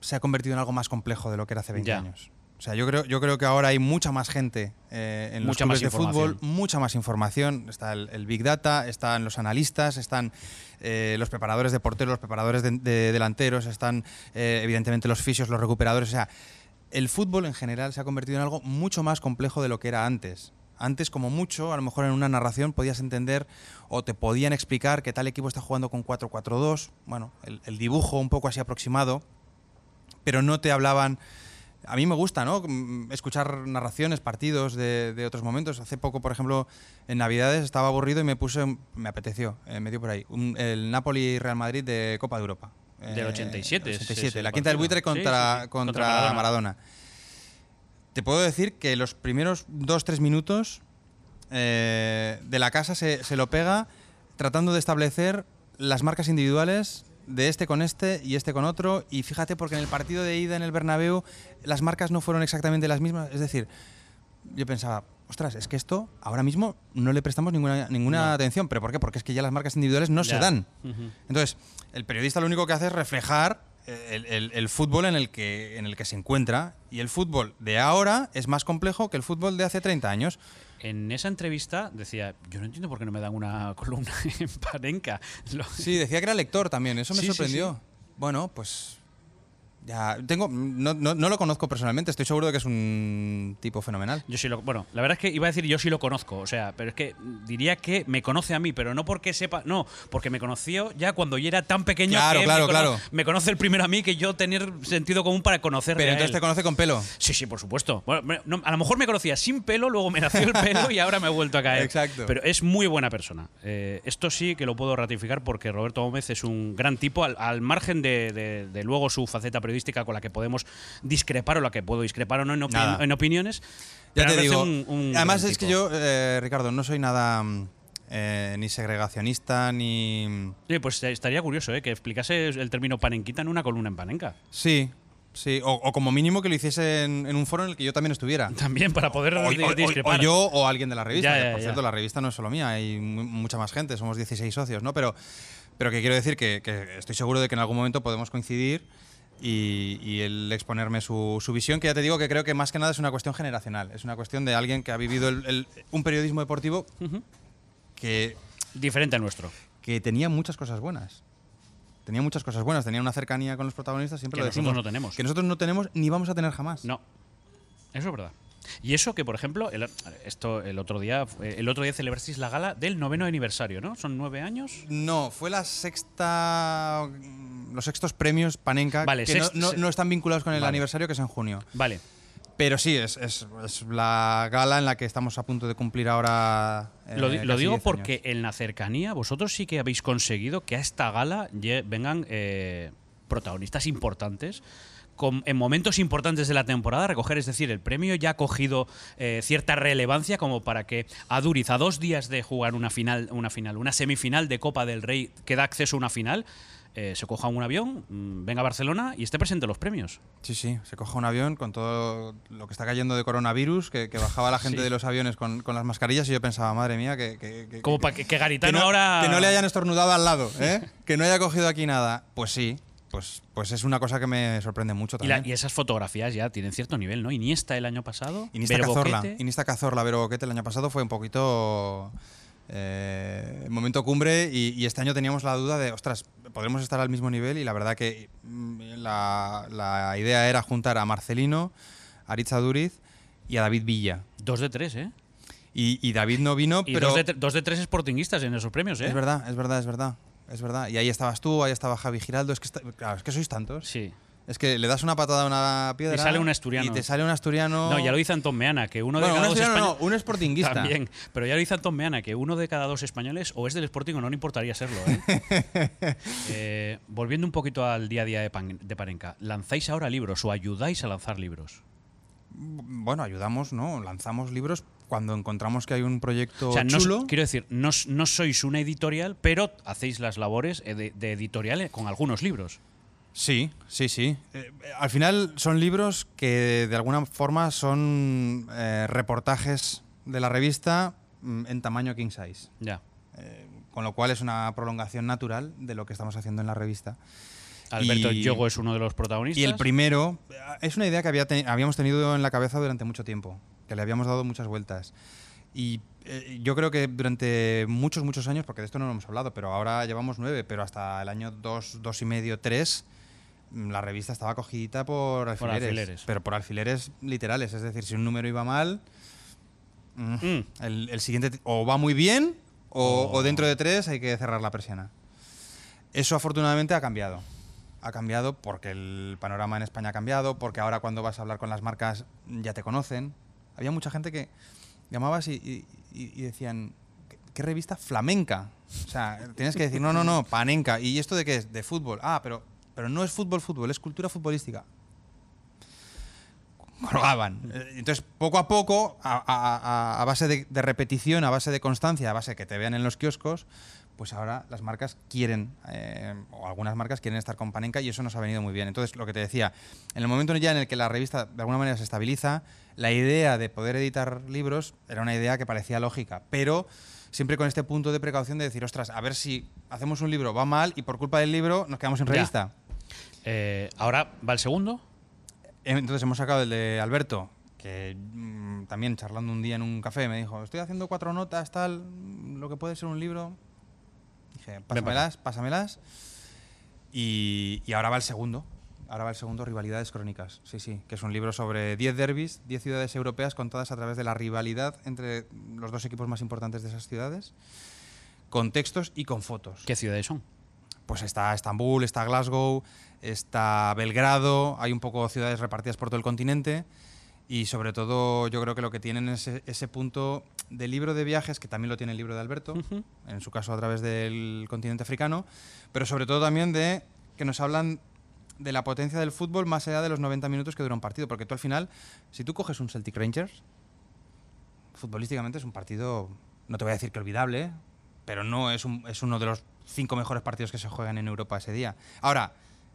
se ha convertido en algo más complejo de lo que era hace 20 Ya. años. O sea, yo creo, yo creo que ahora hay mucha más gente eh, en Mucha los más clubes de fútbol, mucha más información. Está el, el Big Data, están los analistas, están eh, los preparadores de porteros, los preparadores de, de delanteros, están eh, evidentemente los fisios, los recuperadores. O sea, el fútbol en general se ha convertido en algo mucho más complejo de lo que era antes. Antes, como mucho, a lo mejor en una narración podías entender o te podían explicar que tal equipo está jugando con 4-4-2, bueno, el, el dibujo un poco así aproximado, pero no te hablaban. A mí me gusta, ¿no? Mm, Escuchar narraciones, partidos de, de otros momentos. Hace poco, por ejemplo, en Navidades estaba aburrido y me puse, me apeteció, eh, me dio por ahí, un- el Napoli-Real Madrid de Copa de Europa. Del 87 el es 87, ese la quinta del partido. buitre Sí, contra, sí, sí. contra, Contra Maradona. Maradona. Te puedo decir que los primeros 2-3 minutos eh, de la casa se, se lo pega tratando de establecer las marcas individuales de este con este y este con otro. Y fíjate, porque en el partido de ida en el Bernabéu las marcas no fueron exactamente las mismas. Es decir, yo pensaba, ostras, es que esto ahora mismo no le prestamos ninguna, ninguna No. atención. ¿Pero por qué? Porque es que ya las marcas individuales no se Ya. dan. Ujú. Entonces, el periodista lo único que hace es reflejar el, el- el fútbol en el, que, en el que se encuentra. Y el fútbol de ahora es más complejo que el fútbol de hace 30 años. En esa entrevista decía, yo no entiendo por qué no me dan una columna en Panenka. Lo- Sí, decía que era lector también, eso me Sí, sí, sorprendió. sí. Bueno, pues Ya, tengo, no, no, no lo conozco personalmente, estoy seguro de que es un tipo fenomenal. Yo sí lo. Bueno, la verdad es que iba a decir yo sí lo conozco, o sea, pero es que diría que me conoce a mí, pero no porque sepa. No, porque me conoció ya cuando yo era tan pequeño Claro, que claro, me, cono- claro. me conoce el primero a mí que yo tener sentido común para conocerle. Pero a entonces él. te conoce con pelo. Sí, sí, por supuesto. Bueno, no, a lo mejor me conocía sin pelo, luego me nació el pelo y ahora me he vuelto a caer. Exacto. Pero es muy buena persona. Eh, esto sí que lo puedo ratificar porque Roberto Gómez es un gran tipo, al, al margen de, de- de luego su faceta periodística con la que podemos discrepar o la que puedo discrepar o no en, opini- Nada. en opiniones. Ya te digo. un- un además es que yo, eh, Ricardo, no soy nada mm, eh, ni segregacionista ni. Sí, pues estaría curioso ¿eh? que explicase el término panenquita en una columna en panenca. Sí, sí. O, o como mínimo que lo hiciese en, en un foro en el que yo también estuviera. También para poder O, di- o- o- discrepar. o yo o alguien de la revista. Ya, ya, por ya. cierto, la revista no es solo mía, hay mu- mucha más gente, somos 16 socios, ¿no? Pero, pero que quiero decir que, que estoy seguro de que en algún momento podemos coincidir y, y él exponerme su, su visión, que ya te digo que creo que más que nada es una cuestión generacional. Es una cuestión de alguien que ha vivido el- el- un periodismo deportivo que, Diferente al nuestro. que tenía muchas cosas buenas. Tenía muchas cosas buenas, tenía una cercanía con los protagonistas, siempre Que lo nosotros decimos. no tenemos. Que nosotros no tenemos ni vamos a tener jamás. No. Eso es verdad. Y eso que, por ejemplo, el, esto el otro día, el otro día celebrasteis la gala del noveno aniversario, ¿no? Son nueve años. No, fue la sexta. Los sextos premios Panenka, Vale, que no- sext- no, se- no están vinculados con el Vale. aniversario, que es en junio. Vale. Pero sí, es, es- es la gala en la que estamos a punto de cumplir ahora. eh, Lo, digo 10 porque años. en la cercanía vosotros sí que habéis conseguido que a esta gala vengan eh, protagonistas importantes. Con- en momentos importantes de la temporada recoger, es decir, el premio ya ha cogido eh, cierta relevancia como para que a Duriz, a dos días de jugar una final, una final, una semifinal de Copa del Rey que da acceso a una final, eh, se coja un avión, mm, venga a Barcelona y esté presente en los premios. Sí, sí, se coge un avión con todo lo que está cayendo de coronavirus, que, que bajaba la gente Sí. de los aviones con, con las mascarillas y yo pensaba, madre mía, que. Como para que Garitano no, ahora. que no le hayan estornudado al lado, ¿eh? que no haya cogido aquí nada. Pues sí, pues, pues es una cosa que me sorprende mucho Y, la- también. y esas fotografías ya tienen cierto nivel, ¿no? Iniesta el año pasado. Iniesta Vero Cazorla. Boquete. Iniesta Cazorla, Vero Boquete el año pasado fue un poquito eh, momento cumbre y, y este año teníamos la duda de, ostras, podremos estar al mismo nivel y la verdad que mm, la, la idea era juntar a Marcelino, a Aritza Duriz y a David Villa. Dos de tres, ¿eh? Y, y David no vino, Y pero dos, de, tre- dos de tres sportinguistas en esos premios, ¿eh? es verdad, es verdad, es verdad. Es verdad. Y ahí estabas tú, ahí estaba Javi Giraldo. Es que, está- claro, es que sois tantos. Sí. Es que le das una patada a una piedra. Y sale un asturiano. Y te sale un asturiano. No, ya lo dice Antón Meana, que uno de un cada dos asturiano no, españoles. un sportinguista. También, pero ya lo dice Antón Meana, que uno de cada dos españoles o es del Sporting o no le importaría serlo. ¿eh? Eh, volviendo un poquito al día a día de, Pan- de Parenca, ¿lanzáis ahora libros o ayudáis a lanzar libros? Bueno, ayudamos, ¿no? Lanzamos libros cuando encontramos que hay un proyecto O sea, no, chulo. quiero decir, no, no sois una editorial, pero hacéis las labores de, de editorial con algunos libros. Sí, sí, sí. Eh, al final son libros que de alguna forma son eh, reportajes de la revista mm, en tamaño king size. Ya. Eh, con lo cual es una prolongación natural de lo que estamos haciendo en la revista. Alberto Y- Yogo es uno de los protagonistas. Y el primero es una idea que había te- habíamos tenido en la cabeza durante mucho tiempo, que le habíamos dado muchas vueltas. Y eh, yo creo que durante muchos, muchos años, porque de esto no lo hemos hablado, pero ahora llevamos nueve, pero hasta el año dos, dos y medio, tres, mm, la revista estaba cogidita por alfileres, alfileres. Pero por alfileres literales, es decir, si un número iba mal, mm, Mm. el, el siguiente o va muy bien o, Oh. o dentro de tres hay que cerrar la persiana. Eso afortunadamente ha cambiado. Ha cambiado porque el panorama en España ha cambiado, porque ahora cuando vas a hablar con las marcas ya te conocen. Había mucha gente que llamabas y, y- y- decían, ¿qué, revista flamenca? O sea, tienes que decir, no, no, no, panenca. ¿Y esto de qué es? De fútbol. Ah, pero, pero no es fútbol, fútbol, es cultura futbolística. Colgaban. Eh, Entonces, poco a poco, a- a- a base de, de repetición, a base de constancia, a base de que te vean en los kioscos, pues ahora las marcas quieren, eh, o algunas marcas quieren estar con Panenka y eso nos ha venido muy bien. Entonces, lo que te decía, en el momento ya en el que la revista de alguna manera se estabiliza, la idea de poder editar libros era una idea que parecía lógica, pero siempre con este punto de precaución de decir, ostras, a ver si hacemos un libro, va mal y por culpa del libro nos quedamos en revista. Eh, Ahora va el segundo. Entonces hemos sacado el de Alberto, que mm, también charlando un día en un café me dijo, estoy haciendo cuatro notas, tal, lo que puede ser un libro. Dije, pásamelas, pásamelas. Y, y ahora va el segundo. ahora va el segundo, Rivalidades Crónicas. Sí, sí, que es un libro sobre 10 derbis, 10 ciudades europeas contadas a través de la rivalidad entre los dos equipos más importantes de esas ciudades, con textos y con fotos. ¿Qué ciudades son? Pues está Estambul, está Glasgow, está Belgrado, hay un poco ciudades repartidas por todo el continente y sobre todo yo creo que lo que tienen es ese, ese punto del libro de viajes, que también lo tiene el libro de Alberto, en su caso a través del continente africano, pero sobre todo también de que nos hablan de la potencia del fútbol más allá de los 90 minutos que dura un partido, porque tú al final, si tú coges un Celtic Rangers, futbolísticamente es un partido, no te voy a decir que olvidable, pero no es, un- es uno de los cinco mejores partidos que se juegan en Europa ese día. Ahora,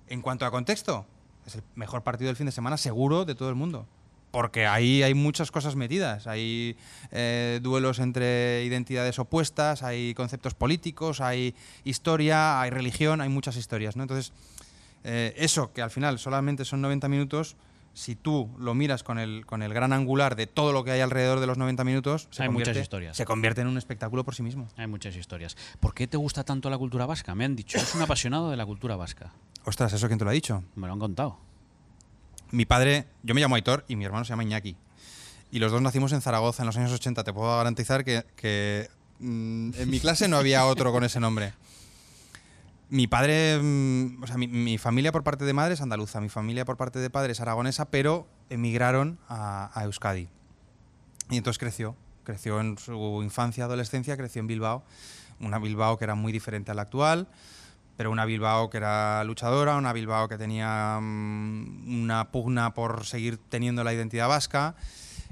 en cuanto a contexto, es el mejor partido del fin de semana seguro de todo el mundo. Porque ahí hay muchas cosas metidas. Hay eh, duelos entre identidades opuestas, hay conceptos políticos, hay historia, hay religión, hay muchas historias. ¿no? Entonces, eh, eso que al final solamente son 90 minutos, si tú lo miras con el, con el gran angular de todo lo que hay alrededor de los 90 minutos, se, Hay muchas convierte, historias. se convierte en un espectáculo por sí mismo. Hay muchas historias. ¿Por qué te gusta tanto la cultura vasca? Me han dicho, es un apasionado de la cultura vasca. Ostras, ¿eso quién te lo ha dicho? Me lo han contado. Mi padre, yo me llamo Aitor y mi hermano se llama Iñaki. Y los dos nacimos en Zaragoza en los años 80. Te puedo garantizar que, mm, en mi clase no había otro con ese nombre. Mi padre, mm, o sea, mi, mi familia por parte de madre es andaluza, mi familia por parte de padre es aragonesa, pero emigraron a, a Euskadi. Y entonces creció, creció en su infancia, adolescencia, creció en Bilbao, una Bilbao que era muy diferente a la actual, pero una Bilbao que era luchadora, una Bilbao que tenía mm, una pugna por seguir teniendo la identidad vasca.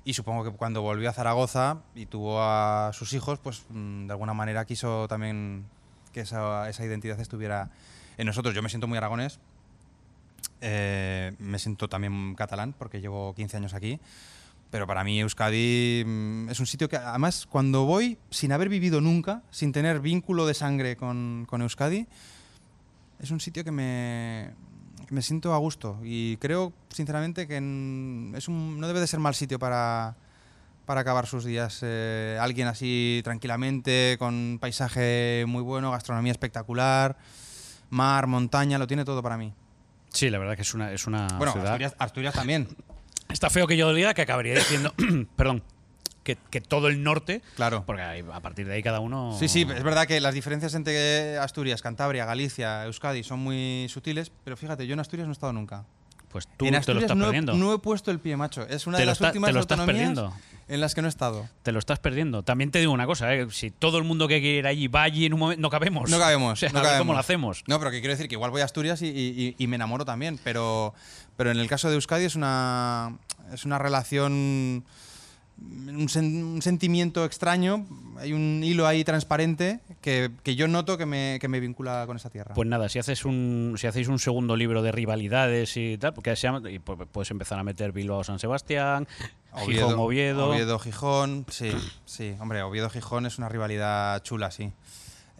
Y supongo que cuando volvió a Zaragoza y tuvo a sus hijos, pues mm, de alguna manera quiso también que esa, esa identidad estuviera en nosotros. Yo me siento muy aragonés, eh, me siento también catalán porque llevo 15 años aquí. Pero para mí Euskadi mm, es un sitio que además cuando voy sin haber vivido nunca, sin tener vínculo de sangre con, con Euskadi, es un sitio que me, que me siento a gusto. Y creo sinceramente que en- es un, no debe de ser mal sitio para, para acabar sus días. eh, alguien así tranquilamente, con paisaje muy bueno, gastronomía espectacular, mar, montaña, lo tiene todo para mí. Sí, la verdad que es una, es una bueno, ciudad. Asturias, Asturias también. Está feo que yo lo diga, que acabaría diciendo, perdón, que, que todo el norte, Claro. porque a partir de ahí cada uno... Sí, sí, es verdad que las diferencias entre Asturias, Cantabria, Galicia, Euskadi son muy sutiles, pero fíjate, yo en Asturias no he estado nunca. Pues tú en te lo Asturias estás no, he, perdiendo. no he puesto el pie, macho. Es una Te de las está- últimas te lo estás autonomías perdiendo. en las que no he estado. Te lo estás perdiendo. También te digo una cosa, ¿eh? si todo el mundo que quiere ir allí va allí en un momento, no cabemos. No cabemos. O sea, no a ver cabemos. cómo lo hacemos. No, pero que quiero decir que igual voy a Asturias y, y- y me enamoro también. Pero, pero en el caso de Euskadi es una, es una relación, un, sen- un sentimiento extraño. Hay un hilo ahí transparente que, que yo noto que me, que me vincula con esa tierra. Pues nada, si haces un, si hacéis un segundo libro de rivalidades y tal, porque se llama, y pu- puedes empezar a meter Bilbao San Sebastián, Gijón Oviedo. Oviedo, Gijón, sí, sí. Hombre, Oviedo, Gijón es una rivalidad chula, sí.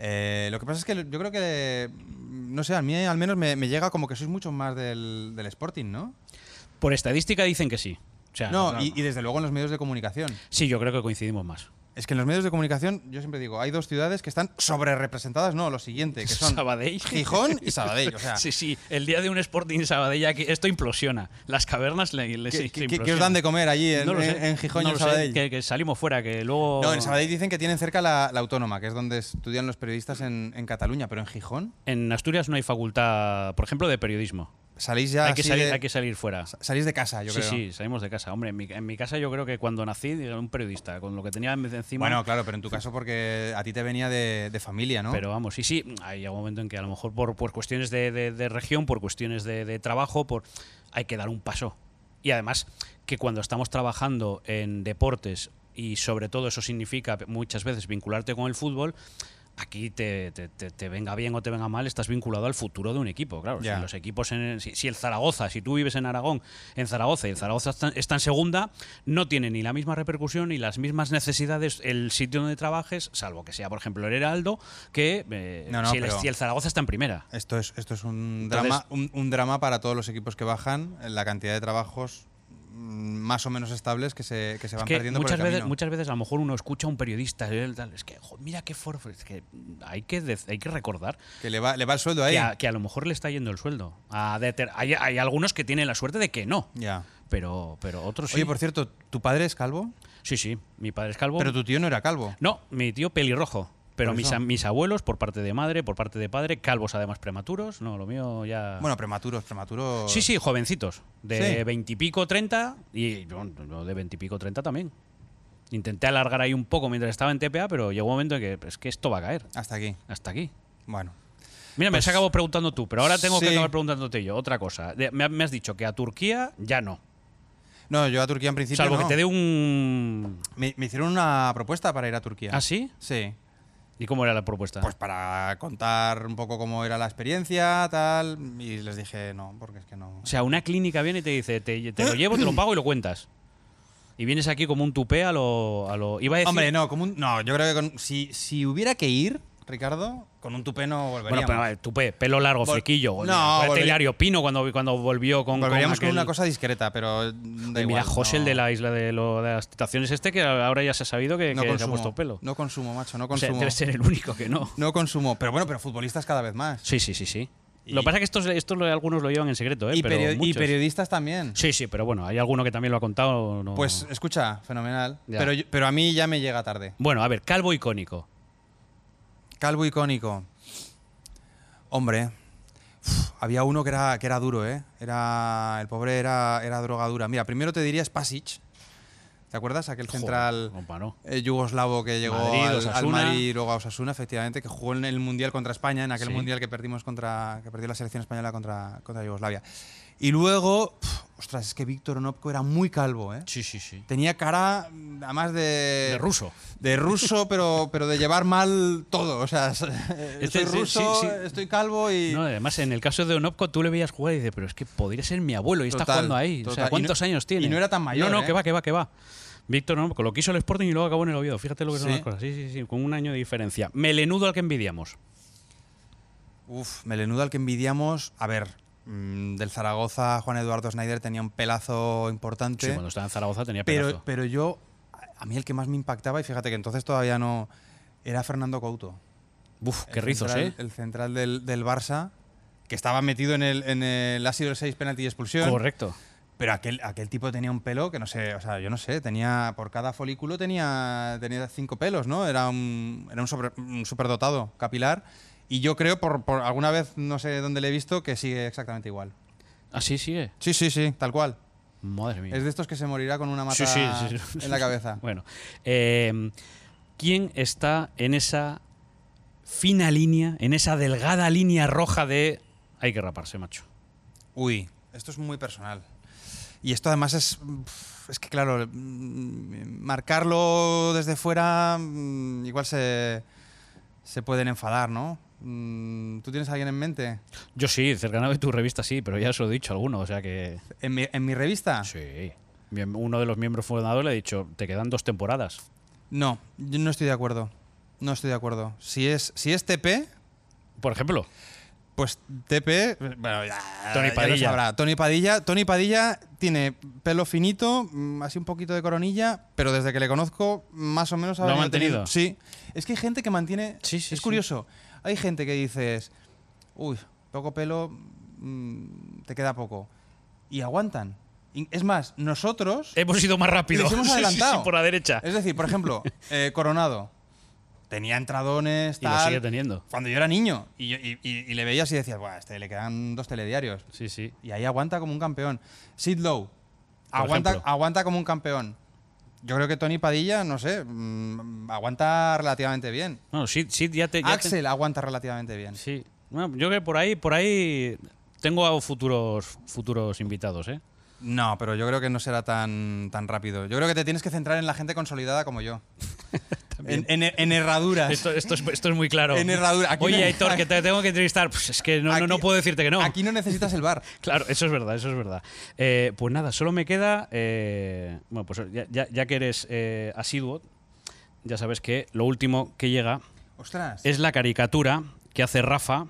Eh, lo que pasa es que yo creo que, no sé, a mí al menos me, me llega como que sois mucho más del, del Sporting, ¿no? Por estadística dicen que sí. O sea, No, claro. y, y desde luego en los medios de comunicación. Sí, yo creo que coincidimos más. Es que en los medios de comunicación, yo siempre digo, hay dos ciudades que están sobre representadas, no, lo siguiente, que son Sabadell. Gijón y Sabadell. O sea, Sí, sí, el día de un Sporting Sabadell aquí, esto implosiona. Las cavernas le, le- ¿qué, os dan de comer allí en, No en- en Gijón no y en Sabadell? que, que salimos fuera, que luego... No, en Sabadell dicen que tienen cerca la, la autónoma, que es donde estudian los periodistas en, en Cataluña, pero en Gijón En Asturias no hay facultad, por ejemplo, de periodismo. Salís ya hay, que salir, de- hay que salir fuera. sa- salís de casa, yo sí, creo. sí, salimos de casa. Hombre, en mi, en mi casa yo creo que cuando nací, era un periodista, con lo que tenía encima... Bueno, claro, pero en tu caso porque a ti te venía de, de familia, ¿no? Pero vamos, sí, sí, hay un momento en que a lo mejor por, por cuestiones de, de- de región, por cuestiones de, de trabajo, por hay que dar un paso. Y además, que cuando estamos trabajando en deportes, y sobre todo eso significa muchas veces vincularte con el fútbol, aquí te, te- te- te venga bien o te venga mal, estás vinculado al futuro de un equipo. Claro, si los equipos, en si, si el Zaragoza, si tú vives en Aragón, en Zaragoza y el Zaragoza está, está en segunda, no tiene ni la misma repercusión ni las mismas necesidades el sitio donde trabajes, salvo que sea, por ejemplo, el Heraldo, que eh, No, no, si, el, pero- si el Zaragoza está en primera. Esto es, esto es un, Entonces- drama, un, un drama para todos los equipos que bajan, la cantidad de trabajos más o menos estables que se, que se van Es que perdiendo muchas por el veces, camino. muchas veces a lo mejor uno escucha a un periodista, tal, es que, jo, mira qué for, es que hay que, hay que recordar Que le va, le va el sueldo ahí. que a, que a lo mejor le está yendo el sueldo. A hay, hay algunos que tienen la suerte de que no, Ya. pero, pero otros sí. Oye, por cierto, ¿tu padre es calvo? Sí, sí, mi padre es calvo. Pero tu tío no era calvo. No, mi tío pelirrojo. Pero mis, mis abuelos, por parte de madre, por parte de padre, calvos además prematuros. No, lo mío ya. Bueno, prematuros, prematuros. sí, sí, jovencitos. De Sí. veintipico, treinta. Y yo yo de veintipico, treinta también. Intenté alargar ahí un poco mientras estaba en TPA, pero llegó un momento en que es que esto va a caer. Hasta aquí. Hasta aquí. Bueno. Mira, me Pues- has acabado preguntando tú, pero ahora tengo que Sí. acabar preguntándote yo. Otra cosa. Me, ha- me has dicho que a Turquía ya no. No, yo a Turquía en principio Salvo no. que te dé un. me, me hicieron una propuesta para ir a Turquía. ¿Ah, sí? Sí. ¿Y cómo era la propuesta? Pues para contar un poco cómo era la experiencia, tal. Y les dije no, porque es que no. O sea, una clínica viene y te dice, te, te lo llevo, te lo pago y lo cuentas. Y vienes aquí como un tupé a lo... A lo iba a decir, Hombre, no, como un- no, yo creo que con- si, si hubiera que ir, Ricardo, con un tupé no Bueno, volveríamos. pero vale, tupé, pelo largo, Vol- flequillo. No, Hilario Pino cuando, cuando volvió con... volveríamos con, aquel- una cosa discreta, pero da Mira, José, el de la isla de, lo- de las tentaciones este, que ahora ya se ha sabido que, no que se ha puesto pelo. No consumo, macho, no o sea, consumo. debe ser el único que no. No consumo, pero bueno, pero futbolistas cada vez más. Sí, sí, sí, sí. Y- Lo que pasa es que estos, estos algunos lo llevan en secreto, ¿eh? y, pero periodistas también. Sí, sí, pero bueno, hay alguno que también lo ha contado. no- Pues escucha, fenomenal. Pero, pero a mí ya me llega tarde. Bueno, a ver, calvo icónico. Calvo icónico. Hombre, uf, había uno que era, que era duro, ¿eh? Era, el pobre era, era drogadura. Mira, primero te diría Spasic. ¿Te acuerdas? Aquel central Joder, no. eh, yugoslavo que llegó Madrid, al, al. Madrid y luego a Osasuna, efectivamente, que jugó en el Mundial contra España, en aquel Sí. Mundial que perdimos contra, que perdió la selección española contra, contra Yugoslavia. Y luego, pf, ostras, es que Víctor Onopko era muy calvo, ¿eh? Sí, sí, sí. Tenía cara, mm, además de... De ruso. De ruso, pero, pero de llevar mal todo. O sea, estoy ruso, sí, sí. estoy calvo y... No, además, en el caso de Onopko, tú le veías jugar y dices, pero es que podría ser mi abuelo y está jugando ahí. O sea, ¿cuántos no- años tiene? y no era tan mayor, No, no, ¿eh? que va, que va, que va. Víctor Onopko lo quiso el Sporting y luego acabó en el Oviedo. Fíjate lo que son las cosas. Sí, sí, sí, con un año de diferencia. Melenudo al que envidiamos. Uf, melenudo al que envidiamos. A ver, del Zaragoza, Juan Eduardo Schneider tenía un pelazo importante. Sí, cuando estaba en Zaragoza tenía pero, pedazo. pero yo, a mí el que más me impactaba, y fíjate que entonces todavía no, era Fernando Couto. Uf, qué El rizos, central- ¿eh? El central del, del Barça, que estaba metido en el, en el ha sido el 6 penalti y expulsión. Correcto. Pero aquel, aquel tipo tenía un pelo que no sé, o sea, yo no sé, tenía por cada folículo tenía, tenía cinco pelos, ¿no? Era un, era un, sobre- un superdotado capilar. Y yo creo, por, por alguna vez, no sé dónde le he visto, que sigue exactamente igual. Así sigue. Sí, sí, sí, tal cual. Madre mía. Es de estos que se morirá con una mata Sí, sí, sí, sí. en la cabeza. Bueno, eh, ¿quién está en esa fina línea, en esa delgada línea roja de hay que raparse, macho? Uy, esto es muy personal. Y esto además es. Es que, claro, mm, marcarlo desde fuera mm, igual se, se pueden enfadar, ¿no? Mm, ¿Tú tienes a alguien en mente? Yo sí, cercano de tu revista sí, pero ya se lo he dicho a alguno, o sea que... ¿En mi, en mi revista? Sí. Uno de los miembros fundadores le ha dicho, te quedan dos temporadas. No, yo no estoy de acuerdo. No estoy de acuerdo. Si es, si es TP, Por ejemplo, pues TP. Bueno, ya, Tony Padilla. sabrá. Tony Padilla. Tony Padilla tiene pelo finito, mm, así un poquito de coronilla, pero desde que le conozco, más o menos ¿Lo ha mantenido? Sí. Es que hay gente que mantiene. Sí, sí, es sí. Hay gente que dices, uy, poco pelo, mm, te queda poco. Y aguantan. Es más, nosotros. hemos ido más rápido. Hemos Sí, sí, sí, adelantado. por la derecha. Es decir, por ejemplo, eh, Coronado. Tenía entradones, Y lo tal. sigue teniendo. Cuando yo era niño. Y, yo- y- y- y le veías y decías, Buah, este le quedan dos telediarios. Sí, sí. Y ahí aguanta como un campeón. Sid Lowe. Aguanta, aguanta como un campeón. Yo creo que Tony Padilla, no sé, mm, aguanta relativamente bien. No, ya te... ya te- Axel aguanta relativamente bien. Sí. Bueno, yo creo que por ahí, por ahí tengo a futuros, futuros invitados, ¿eh? No, pero yo creo que no será tan, tan rápido. Yo creo que te tienes que centrar en la gente consolidada como yo. en, en- en herraduras. Esto, esto, es, esto es muy claro. En herradura. Aquí Oye, no- Aitor, que te tengo que entrevistar. Pues es que no, no, puedo decirte que no. Aquí no necesitas el bar. Claro, eso es verdad, eso es verdad. Eh, pues nada, solo me queda. eh, bueno, pues ya, ya- ya que eres eh, asiduo, ya sabes que lo último que llega Ostras. es la caricatura que hace Rafa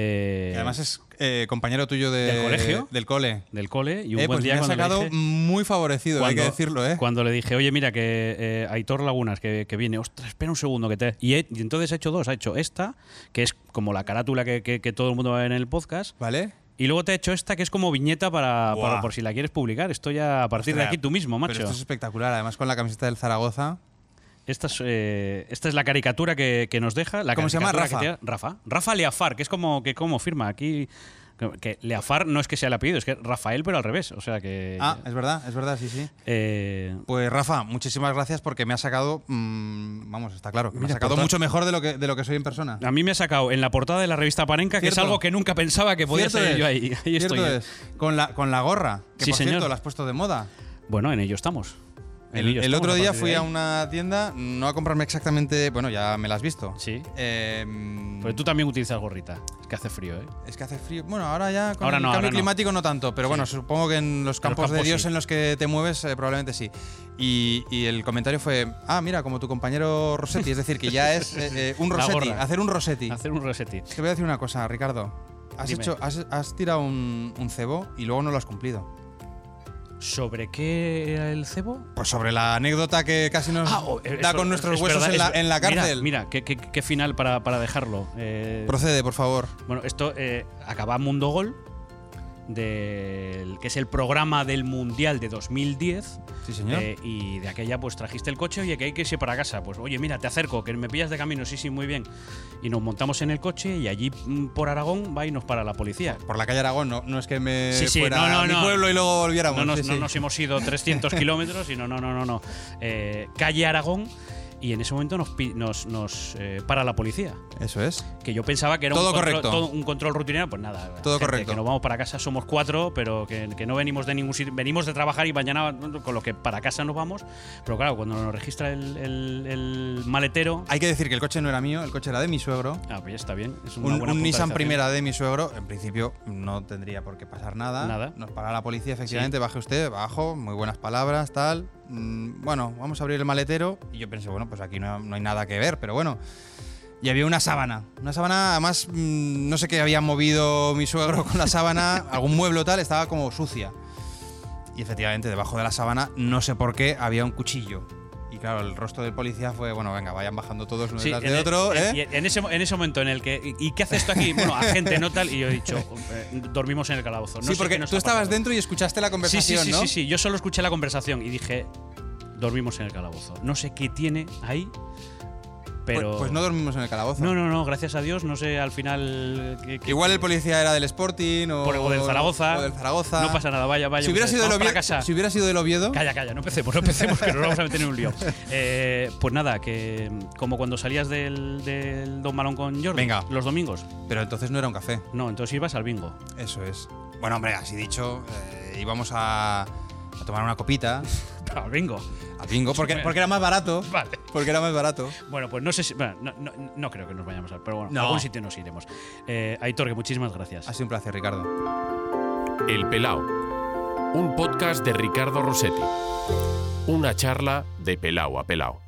Eh, Que además es eh, compañero tuyo de- ¿Del colegio? del cole. del cole y un Eh, buen pues día me ha sacado dije- muy favorecido, hay que decirlo, ¿eh? Cuando le dije, oye, mira, que eh, Aitor Lagunas, que, que viene, ostras, espera un segundo, que te. Y, he- y entonces ha hecho dos. Ha hecho esta, que es como la carátula que, que- que todo el mundo va a ver en el podcast. ¿Vale? Y luego te ha hecho esta, que es como viñeta para, por si la quieres publicar. Esto ya a partir de aquí tú mismo, Pero macho. esto es espectacular, además con la camiseta del Zaragoza. Esta, es, eh, esta es la caricatura que, que nos deja. La ¿Cómo se llama? Rafa. que Rafa. Rafa Leafar, que es como, que como firma aquí. que- Que Leafar no es que sea el apellido, es que Rafael, pero al revés. O sea que. Ah, es verdad, es verdad, sí, sí. eh, Pues Rafa, muchísimas gracias porque me ha sacado, mm, vamos, está claro, me ha sacado portada- mucho mejor de lo que de lo que soy en persona. A mí me ha sacado en la portada de la revista Panenka, que es algo que nunca pensaba que podía ser yo ahí. Ahí estoy. es. Con la con la gorra, que Sí, por señor. cierto la has puesto de moda. Bueno, en ello estamos. El, otro día fui a una tienda, no a comprarme exactamente, bueno, ya me la has visto. Sí. Eh, Pero tú también utilizas gorrita. Es que hace frío, ¿eh? Es que hace frío. Bueno, ahora ya con Ahora el no, cambio ahora climático no tanto, pero bueno, supongo que en los campos, de campos Dios sí. en los que te mueves eh, probablemente sí. Y, y el comentario fue, ah, mira, como tu compañero Rossetti, es decir, que ya es eh, eh, un Rossetti, hacer un Rossetti. Hacer un resetti. Te voy a decir una cosa, Ricardo. Has, Dime. hecho, has, has tirado un, un cebo y luego no lo has cumplido. ¿Sobre qué era el cebo? Pues sobre la anécdota que casi nos oh, eh, da eso- con nuestros es huesos verdad, en, la, es- en la mira, cárcel. Mira, qué, qué- qué final para, para dejarlo. Eh, Procede, por favor. bueno, esto eh, acaba Mundo Gol, del, que es el programa del Mundial de 2010. Sí, señor. Eh, y de aquella, pues trajiste el coche, oye, que hay que irse para casa. Pues, oye, mira, te acerco, que me pillas de camino, sí, sí, muy bien. Y nos montamos en el coche y allí mm, por Aragón va y nos para la policía. por la calle Aragón, no, no es que me Sí, sí, fuera no, no, a mi pueblo y luego volviéramos. No nos, nos hemos ido 300 kilómetros, sino no, no, no, no. Eh, calle Aragón y en ese momento nos, nos, nos, eh, para la policía. Eso es. Que yo pensaba que era Todo un, control, correcto. todo un control rutinario, pues nada. Todo gente, correcto. Que nos vamos para casa, somos cuatro, pero que, que no venimos de ningún sitio. Venimos de trabajar y mañana, con lo que para casa nos vamos. Pero claro, cuando nos registra el, el- el maletero. Hay que decir que el coche no era mío, el coche era de mi suegro. Ah, pues ya está bien. Es una Un, buena un Nissan. Primera de mi suegro, en principio no tendría por qué pasar nada. Nada. Nos para la policía, efectivamente, baje usted, bajo, muy buenas palabras, tal. Mm, bueno, vamos a abrir el maletero. Y yo pensé, bueno, pues aquí no, no hay nada que ver, pero bueno. Y había una sábana. Una sábana, además, mm, no sé qué había movido mi suegro con la sábana, algún mueble o tal, estaba como sucia. Y efectivamente, debajo de la sábana, no sé por qué, había un cuchillo. Y claro, el rostro del policía fue, bueno, venga, vayan bajando todos uno Sí, detrás de el- otro, ¿eh? y en ese, en ese momento en el que. ¿Y qué hace esto aquí? Bueno, agente, no tal. Y yo he dicho, eh, dormimos en el calabozo. No sí, sé porque tú estabas dentro y escuchaste la Sí, conversación, sí, sí, ¿no? sí, sí. Yo solo escuché la conversación y dije, dormimos en el calabozo. No sé qué tiene ahí, pero. Pues, pues no dormimos en el calabozo. No, no, no, gracias a Dios, no sé al final. qué- qué- Igual el policía era del Sporting o, del Zaragoza. o del Zaragoza. No pasa nada, vaya, vaya. Si hubiera, ustedes, sido del Oviedo, casa. si hubiera sido del Oviedo, Calla, calla, no empecemos, no empecemos, que nos vamos a meter en un lío. Eh, pues nada, que como cuando salías del, del Don Malón con Jordi, Venga. los domingos. pero entonces no era un café. No, entonces ibas al bingo. Eso es. Bueno, hombre, así dicho, eh, íbamos a, a tomar una copita Al bingo. al bingo porque, porque era más barato. Vale. Porque era más barato. Bueno, pues no sé si. bueno, no, no- no creo que nos vayamos a. Pero bueno, No. a algún sitio nos iremos. Eh, Aitor, que muchísimas gracias. Ha sido un placer, Ricardo. El Pelao, un podcast de Ricardo Rossetti. Una charla de Pelao a Pelao.